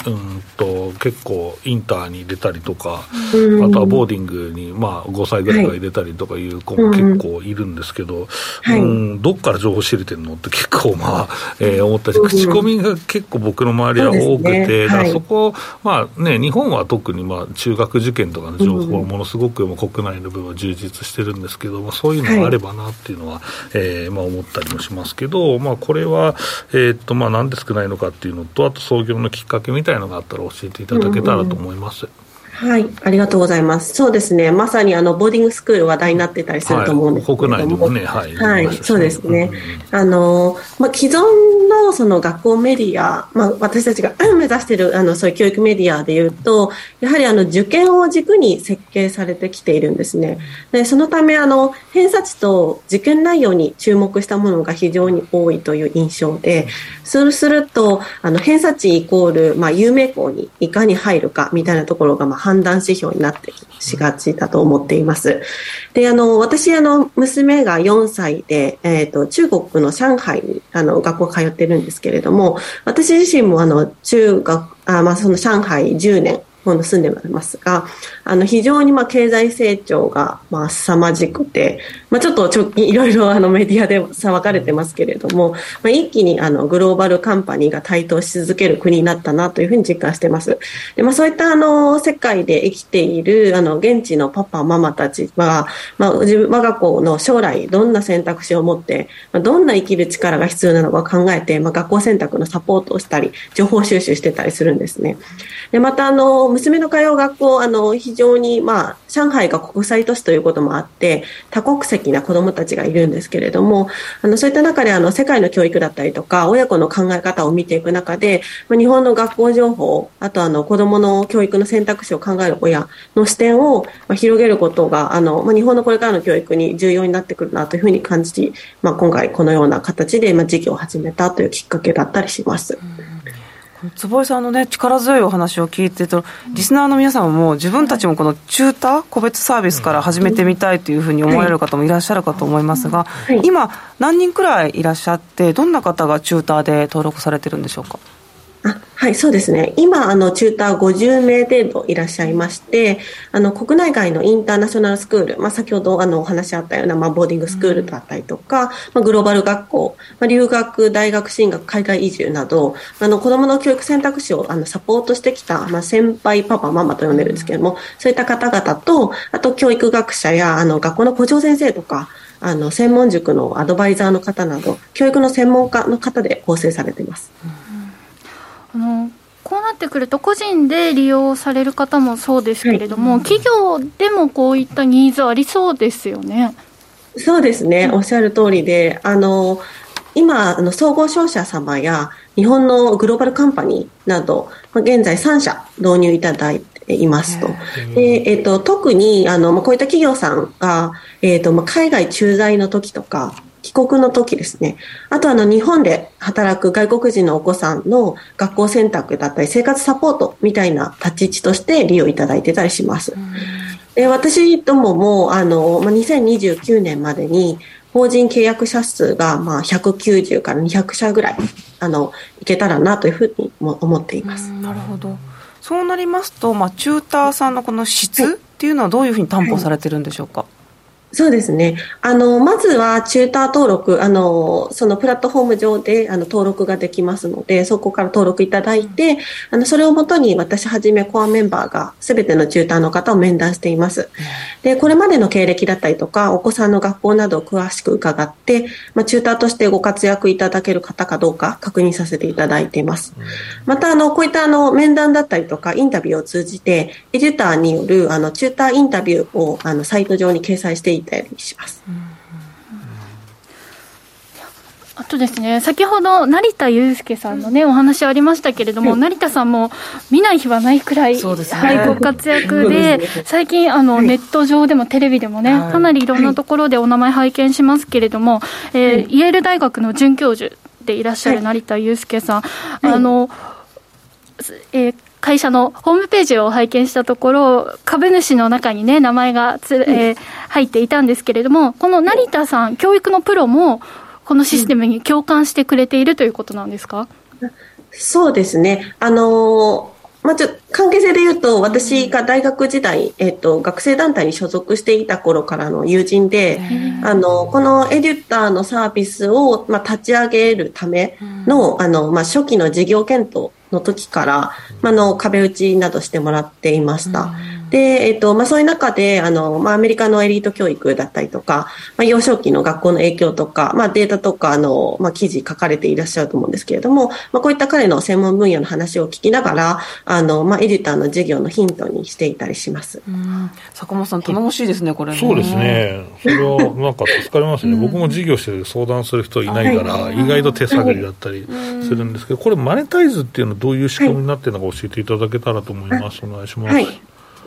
と結構インターに出たりとか、うん、あとはボーディングにまあ5歳ぐらいから入れたりとかいう子も結構いるんですけど、はい、うんどっから情報知れてるのって結構まあ、えー、思ったし、口コミが結構僕の周りは多くて、そ、ね,、こまあね日本は特にまあ中学受験とかの情報ものすごくも国内の部分は充実してるんですけども、そういうのがあればなっていうのは、はい、えー、まあ、思ったりもしますけど、まあ、これは、えー、っとまあ、なんで少ないのかっていうのと、あと創業のきっかけみたいなのがあったら教えていただけたらと思います。うんうんはい、ありがとうございます。そうですね、まさにあのボーディングスクール話題になってたりすると思うんですけども、はい、国内でもね、はい、はい、そうですね。うん、あのまあ既存のその学校メディア、まあ私たちが目指しているあのそういう教育メディアでいうと、やはりあの受験を軸に設計されてきているんですね。でそのためあの偏差値と受験内容に注目したものが非常に多いという印象で、そうするとあの偏差値イコールまあ有名校にいかに入るかみたいなところがまあ判断指標になってしがちだと思っています。で、あの、私、あの、娘が4歳で、えっ、ー、と、中国の上海に、あの、学校通ってるんですけれども、私自身も、あの、中学、あまあ、その上海10年、今度住んでますが、あの、非常にまあ経済成長がまあ凄まじくて、まあちょっと直近いろいろあのメディアでさ分かれてますけれども、まあ一気にあのグローバルカンパニーが台頭し続ける国になったなというふうに実感してます。で、まあそういったあの世界で生きているあの現地のパパ、ママたちは、まあ自分、我が子の将来どんな選択肢を持って、まあ、どんな生きる力が必要なのか考えて、まあ学校選択のサポートをしたり、情報収集してたりするんですね。で、またあの、娘の通う学校、あの、非常に、まあ、上海が国際都市ということもあって、多国籍な子どもたちがいるんですけれども、あの、そういった中で、あの、世界の教育だったりとか、親子の考え方を見ていく中で、ま、日本の学校情報、あと、あの、子どもの教育の選択肢を考える親の視点を、ま、広げることが、あの、ま、日本のこれからの教育に重要になってくるなというふうに感じ、まあ、今回このような形で、ま、事業を始めたというきっかけだったりします。うん坪井さんのね、力強いお話を聞いてると、リスナーの皆さんも自分たちもこのチューター、個別サービスから始めてみたいというふうに思われる方もいらっしゃるかと思いますが、はい、今、何人くらいいらっしゃって、どんな方がチューターで登録されてるんでしょうか？あはい、そうですね。今、あの、チューター50名程度いらっしゃいまして、あの、国内外のインターナショナルスクール、まあ、先ほど、あの、お話あったような、まあ、ボーディングスクールだったりとか、まあ、グローバル学校、まあ、留学、大学進学、海外移住など、あの、子供の教育選択肢を、あの、サポートしてきた、まあ、先輩、パパ、ママと呼んでるんですけれども、そういった方々と、あと、教育学者や、あの、学校の校長先生とか、あの、専門塾のアドバイザーの方など、教育の専門家の方で構成されています。うんあのこうなってくると、個人で利用される方もそうですけれども、はい、企業でもこういったニーズありそうですよね。そうですね、おっしゃる通りで、あの今、あの総合商社様や日本のグローバルカンパニーなど、まあ、現在3社導入いただいていますと。でえーと、特にあの、まあ、こういった企業さんが、えーとまあ、海外駐在の時とか、帰国の時ですね。あとあの日本で働く外国人のお子さんの学校選択だったり生活サポートみたいな立ち位置として利用いただいてたりします。で私どももあの、まあ、2029年までに法人契約者数がまあ190から200社ぐらいあのいけたらなというふうにも思っています。なるほど。そうなりますと、まあ、チューターさんのこの質っていうのはどういうふうに担保されてるんでしょうか？はいそうですね。あの、まずはチューター登録、あの、そのプラットフォーム上であの登録ができますので、そこから登録いただいて、あの、それをもとに私はじめコアメンバーがすべてのチューターの方を面談しています。で、これまでの経歴だったりとか、お子さんの学校などを詳しく伺って、まあ、チューターとしてご活躍いただける方かどうか確認させていただいています。また、あの、こういったあの、面談だったりとか、インタビューを通じて、エデュターによるあの、チューターインタビューをあの、サイト上に掲載していたりします。あとですね、先ほど成田悠輔さんのね、お話ありましたけれども、成田さんも見ない日はないくらい、ね。はい、ご活躍で、最近、あの、ネット上でもテレビでもね、はい。かなりいろんなところでお名前拝見しますけれども、えーイェール大学の准教授でいらっしゃる成田悠輔さん、あの、えー会社のホームページを拝見したところ、株主の中にね、名前がつ、えー入っていたんですけれども、この成田さん、教育のプロも、このシステムに共感してくれているということなんですか、そうですね。あのーまあ、ちょ関係性で言うと、私が大学時代、えっと、学生団体に所属していた頃からの友人で、あの、このエデュッターのサービスを、まあ、立ち上げるための、あの、まあ、初期の事業検討の時から、まあ、の、壁打ちなどしてもらっていました。で、えっと、まあ、そういう中で、あの、まあ、アメリカのエリート教育だったりとか、まあ、幼少期の学校の影響とか、まあ、データとか、あの、まあ、記事書かれていらっしゃると思うんですけれども、まあ、こういった彼の専門分野の話を聞きながら、あの、まあ、エディターの授業のヒントにしていたりします。うん。坂本さん頼もしいですねこれね。そうですね、それはなんか助かりますね、僕も事業してて相談する人いないから、意外と手探りだったりするんですけど、これ、マネタイズっていうのはどういう仕組みになってるのか教えていただけたらと思います、お願いします。はい。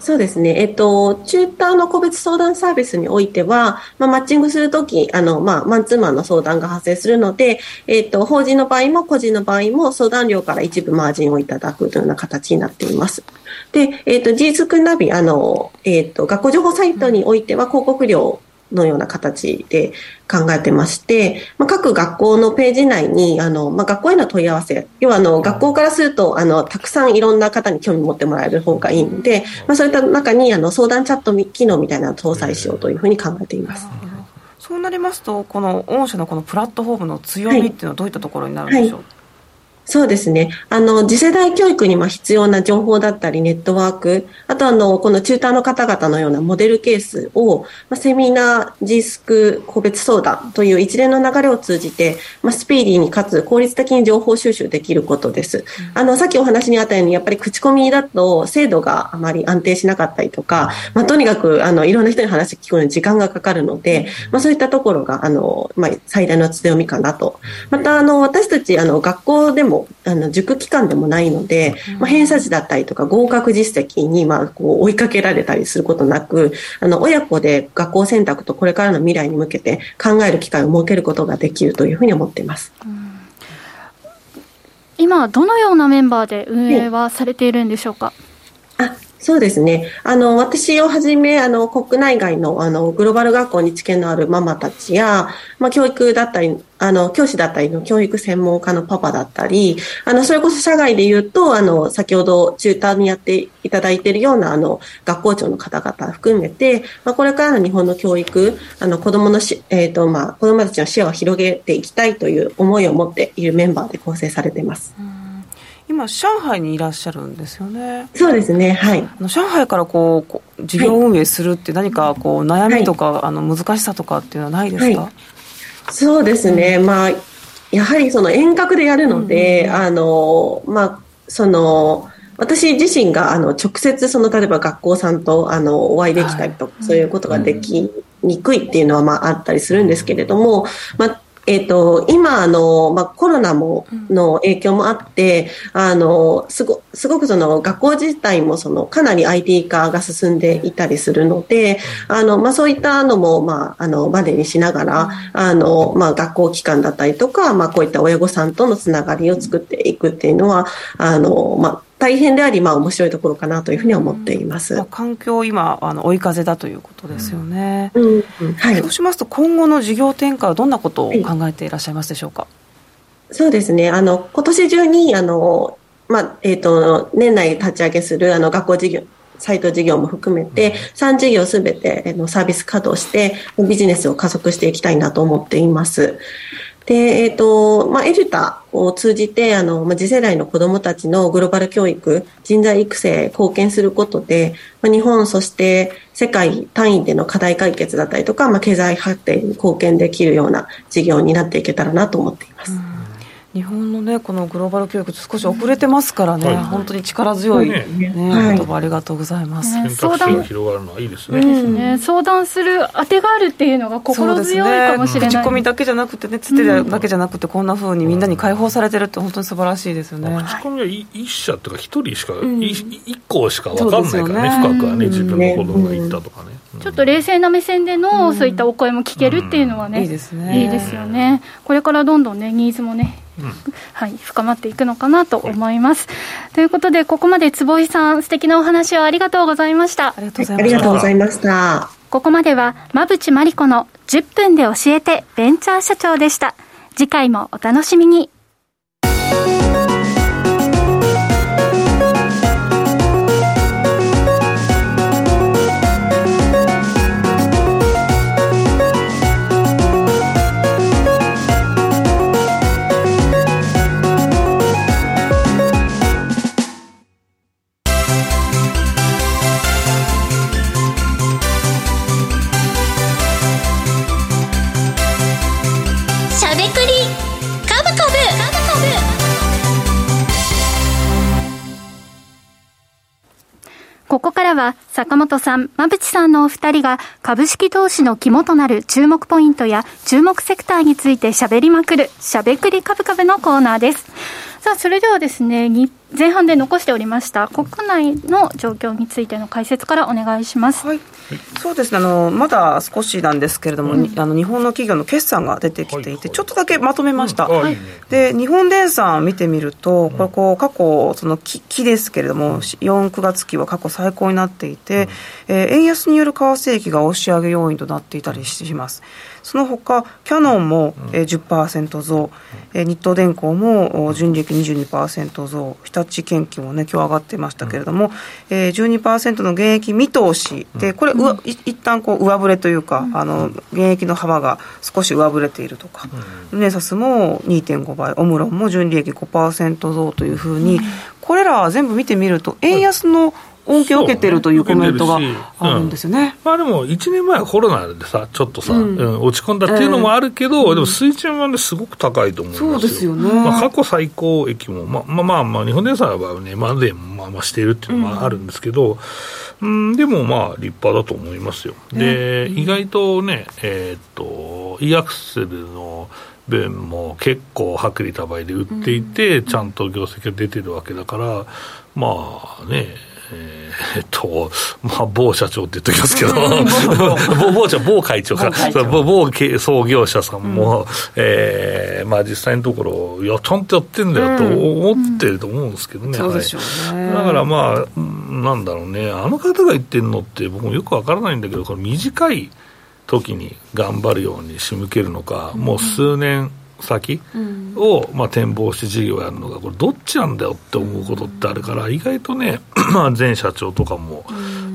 そうですね。えっと、チューターの個別相談サービスにおいては、まあ、マッチングするとき、あの、まあ、マンツーマンの相談が発生するので、えっと、法人の場合も個人の場合も相談料から一部マージンをいただくというような形になっています。で、えっと、事実くんナビ、あの、えっと、学校情報サイトにおいては広告料のような形で考えてまして、まあ、各学校のページ内に、あの、まあ、学校への問い合わせ、要はあの、学校からすると、あの、たくさんいろんな方に興味持ってもらえる方がいいので、まあ、そういった中に、あの、相談チャット機能みたいなのを搭載しようというふうに考えています。そうなりますとこの御社のこのプラットフォームの強みっていうのはどういったところになるんでしょう、そうですね。あの、次世代教育にまあ必要な情報だったり、ネットワーク、あとあの、この中途の方々のようなモデルケースを、まあ、セミナー、G スク、個別相談という一連の流れを通じて、まあ、スピーディーにかつ効率的に情報収集できることです。あの、さっきお話にあったように、やっぱり口コミだと精度があまり安定しなかったりとか、まあ、とにかく、あの、いろんな人に話聞くのに時間がかかるので、まあ、そういったところが、あの、まあ、最大の強みかなと。また、あの、私たち、あの、学校でも、あの、塾機関でもないので、まあ、偏差値だったりとか合格実績に、まあ、こう、追いかけられたりすることなく、あの、親子で学校選択とこれからの未来に向けて考える機会を設けることができるというふうに思っています。今、どのようなメンバーで運営はされているんでしょうか？あそうですね。あの、私をはじめ、あの、国内外の、あの、グローバル学校に知見のあるママたちや、まあ、教育だったり、あの、教師だったりの教育専門家のパパだったり、あの、それこそ社外で言うと、あの、先ほどチューターにやっていただいているような、あの、学校長の方々含めて、まあ、これからの日本の教育、あの、子供のし、えっ、と、まあ、子供たちの視野を広げていきたいという思いを持っているメンバーで構成されています。今上海にいらっしゃるんですよね。そうですね。はい。あの上海からこう事業運営するって何かこう悩みとか、あの難しさとかっていうのはないですか、はい。そうですね。まあ、やはりその遠隔でやるので、あの、まあ、その、私自身があの直接その例えば学校さんとあのお会いできたりとか、そういうことができにくいっていうのはまああったりするんですけれども、まあえっ、と、今、あの、まあ、コロナも、の影響もあって、あの、すご、すごくその、学校自体もその、かなり IT 化が進んでいたりするので、あの、まあ、そういったのも、まあ、あの、バネにしながら、あの、まあ、学校機関だったりとか、まあ、こういった親御さんとのつながりを作っていくっていうのは、あの、まあ、大変であり、まあ、面白いところかなというふうに思っています。まあ、環境今あの追い風だということですよね、うん、うんはいそう。しますと今後の事業展開はどんなことを考えていらっしゃいますでしょうか、そうですね。あの、今年中に、あの、まあ、えっ、と、年内立ち上げする、あの、学校事業、サイト事業も含めて、3事業すべてあのサービス稼働して、ビジネスを加速していきたいなと思っています。で、えっ、と、まあ、エルタを通じて、あの、まあ、次世代の子供たちのグローバル教育、人材育成、貢献することで、まあ、日本、そして世界単位での課題解決だったりとか、まあ、経済発展に貢献できるような事業になっていけたらなと思っています。日本のねこのグローバル教育少し遅れてますからね、はい、本当に力強いね、ねはい、言葉ありがとうございます、選択肢が広がるのはいいですね。うん、ね。相談する当てがあるっていうのが心強いかもしれない、ね、口コミだけじゃなくてねつてだけじゃなくて、こんなふうにみんなに解放されてるって本当に素晴らしいですよね、口コミは一社とか一人しか、うん、一個しか分かんないからね深くはね自分の子供が言ったとかね、ちょっと冷静な目線での、そういったお声も聞けるっていうのはね、いいですねいいですよねこれからどんどんねニーズもねうん、はい、深まっていくのかなと思います。はい、ということで、ここまで坪井さん、素敵なお話をありがとうございました。ありがとうございました。ここまでは、馬淵真理子の10分で教えてベンチャー社長でした。次回もお楽しみに。ここからは坂本さん、馬淵さんのお二人が株式投資の肝となる注目ポイントや注目セクターについて喋りまくる、しゃべくり株株のコーナーです。さあ、それではですね、前半で残しておりました国内の状況についての解説からお願いします。はい、そうですね。あの、まだ少しなんですけれども、うん、あの日本の企業の決算が出てきていて、ちょっとだけまとめました。はい、で日本電産見てみると、これこう過去、その期期ですけれども、4、9月期は過去最高になっていて、うん、えー、円安による為替益が押し上げ要因となっていたりします。その他キャノンも、えー、10%増、えー、日東電工も純利益22%増、日立研究もね、今日上がってましたけれども、えー、12%の減益見通しで、これ、うい一旦こう上振れというか、あの減益の幅が少し上振れているとか、ルネサスも2.5倍、オムロンも純利益5%増というふうに、これら全部見てみると、円安の恩恵を受けてるというコメントがあるんですよね、うん、まあ、でも、1年前はコロナでさ、ちょっとさ、うん、落ち込んだっていうのもあるけど、えー、でも水準はね、すごく高いと思いますそうですよね、まあ、過去最高益も、まあまあまあ、日本電産はね、までまあまあしているっていうのもあるんですけど、うん、でもまあ、立派だと思いますよ。で、意外とね、えー、っと、イアクセルの分も結構薄利多売で売っていて、ちゃんと業績が出てるわけだから、まあね、えー、っと、まあ、某社長って言っときますけど、某 某社、某会長か、某某創業者さんも、うん、えー、まあ、実際のところ、いや、ちゃんとやってんだよと思ってると思うんですけどね、うん。うん、そうでしょうね。だからまあ、なんだろうね、あの方が言ってるのって、僕もよくわからないんだけど、これ短い時に頑張るように仕向けるのか、もう数年、先？を、まあ、展望して事業をやるのが、これ、どっちなんだよって思うことってあるから、意外とね、前社長とかも、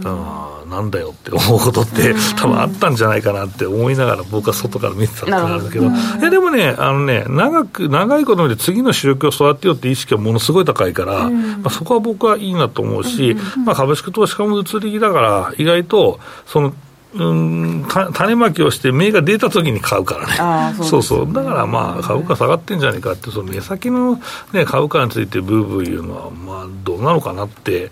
あなんだよって思うことって、多分あったんじゃないかなって思いながら、僕は外から見てたってなんだけど、えでもね、あのね、長く、長いこと見て、次の主力を育てようって意識はものすごい高いから、まあ、そこは僕はいいなと思うし、まあ、株式投資家も移り気だから、意外と、その、うん種まきをして芽が出た時に買うからね、そう、ね、そうだからまあ、株価下がってんじゃないかって、その目先の、ね、株価についてブーブー言うのは、まあ、どうなのかなって。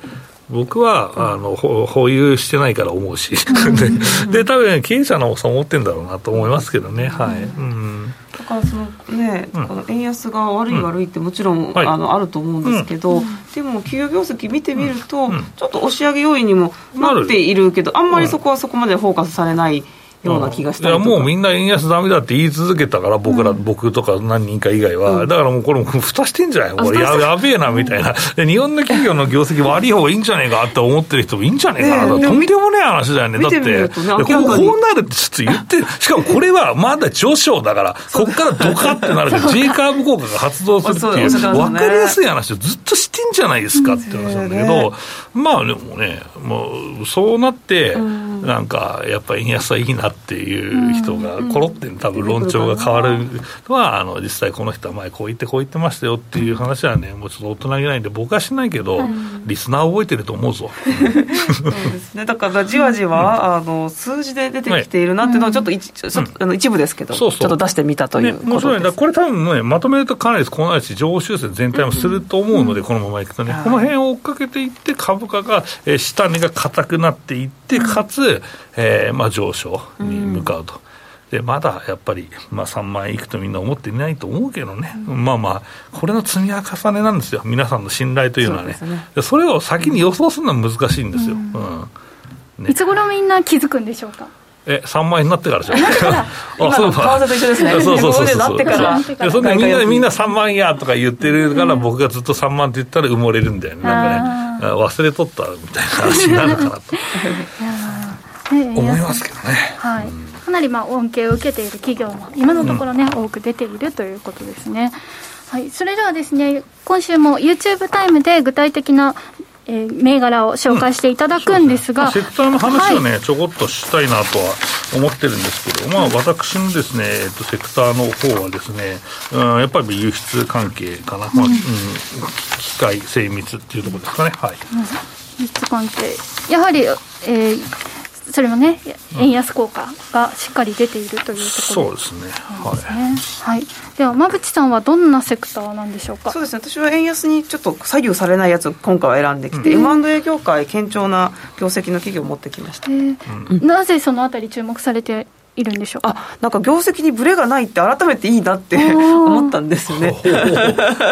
僕はあの保有してないから思うし、で、多分経営者のそう思ってんだろうなと思いますけどね、はい。うん。だからそのね、うん、この円安が悪い悪いってもちろん、うん、あのあると思うんですけど、うん、でも企業業績見てみると、ちょっと押し上げ要因にもなっているけど、あんまりそこはそこまでフォーカスされない。ような気がしたいやもうみんな円安だめだって言い続けたから、僕ら、うん、僕とか何人か以外は、うん、だからもうこれ、蓋してんじゃない？これや、やべえなみたいな、で日本の企業の業績悪い方がいいんじゃねえかって思ってる人もいいんじゃねえか。な、え。ー、とんでもねえ話だよね、だって、ね、こうなるってちょっと言って、しかもこれはまだ上昇だから、ここからドカってなるけど、J カーブ効果が発動するっていう、分かりやすい話をずっとしてんじゃないですかって話なんだけど、まあでもね、もうそうなって、うんなんかやっぱり円安はいいなっていう人がころって多分論調が変わるのはあの実際この人は前こう言ってこう言ってましたよっていう話はねもうちょっと大人げないんで僕はしないけど、リスナー覚えてると思うぞ。そうですね。だからじわじわ、あの数字で出てきているなっていうのをちょっと一,、ちょっとあの一部ですけどちょっと出してみたということです。これ多分ね、まとめるとかなりこうなるし、上昇修正全体もすると思うので、このままいくとね、はい。この辺を追っかけていって、株価が、えー下値が硬くなっていって、かつ、えーまあ、上昇に向かうと。でまだやっぱり、まあ、3万円いくとみんな思っていないと思うけどね、まあまあ、これの積み重ねなんですよ、皆さんの信頼というのはね、そね。れを先に予想するのは難しいんですよ。うん。ね。いつ頃みんな気づくんでしょうか？え、3万円になってからじゃん。今の為替と一緒ですね。そうそうそうそう。150なってから。そうでそんでみんな、みんな3万やとか言ってるから、僕がずっと3万って言ったら埋もれるんだよね。なんかね、忘れとったみたいな話になるかなと。ね 思いますけどね。はい、かなりまあ恩恵を受けている企業も今のところね、多く出ているということですね。はい、それではですね今週も YouTube タイムで具体的な、えー銘柄を紹介していただくんですが、まあセクターの話をね、ちょこっとしたいなとは思ってるんですけど、まあ、私のですね、えっと、セクターの方はですね、うん、やっぱり輸出関係かな、まあうん、機械精密っていうところですかね。はい。輸出関係。やはり、えーそれもね円安効果がしっかり出ているというところ。そうですね。はい。ね。はい、では馬淵さんはどんなセクターなんでしょうか？そうですね。私は円安にちょっと左右されないやつを今回は選んできて、M&A 業界堅調な業績の企業を持ってきました。えーなぜそのあたり注目されているんでしょうか？あなんか業績にブレがないって改めていいなって思ったんですよね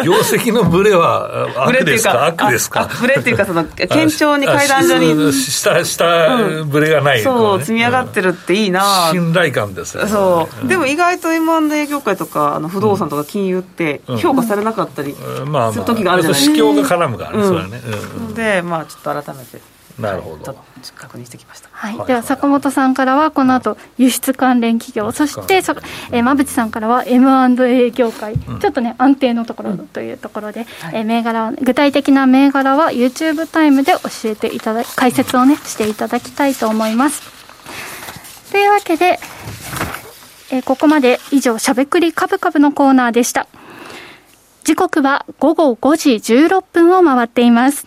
業績のブレはブレ悪ですかっていうか悪ですか？あ あブレっていうかその堅調に階段上に下下ブレがない、そう積み上がってるっていいな。信頼感ですよね。そう、でも意外と M&A 業界とかあの不動産とか金融って評価されなかったりうん。まあまあ。する時があるじゃないですか、市況が絡むからね、うん。それはね、うん。のでまあちょっと改めてなるほど。確認してきました。はい、はい。では坂本さんからはこの後輸出関連企業、そしてそ、えー、馬淵さんからは M&A 業界、ちょっとね安定のところというところで、えー銘柄具体的な銘柄は YouTube タイムで教えていただ解説をねしていただきたいと思います。というわけで、えーここまで以上しゃべくりカブカブのコーナーでした。時刻は午後5時16分を回っています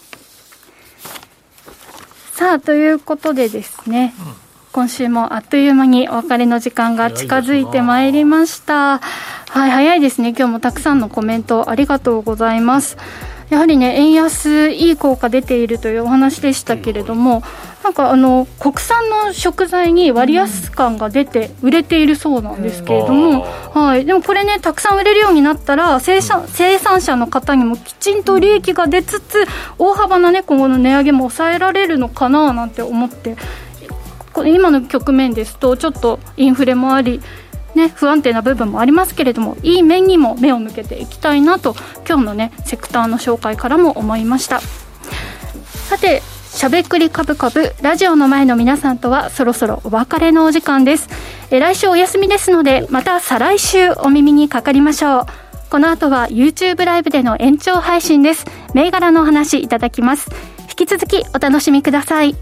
さあということでですね、今週もあっという間にお別れの時間が近づいてまいりました。はい早いですね。今日もたくさんのコメントありがとうございます。やはりね円安いい効果出ているというお話でしたけれども、なんかあの国産の食材に割安感が出て売れているそうなんですけれども、はい、でもこれねたくさん売れるようになったら生産生産者の方にもきちんと利益が出つつ大幅なね今後の値上げも抑えられるのかななんて思ってこれ今の局面ですとちょっとインフレもありね、不安定な部分もありますけれどもいい面にも目を向けていきたいなと今日のねセクターの紹介からも思いました。さてしゃべくりカブカブラジオの前の皆さんとはそろそろお別れのお時間です。え来週お休みですのでまた再来週お耳にかかりましょう。この後は YouTube ライブでの延長配信です。銘柄のお話いただきます。引き続きお楽しみください。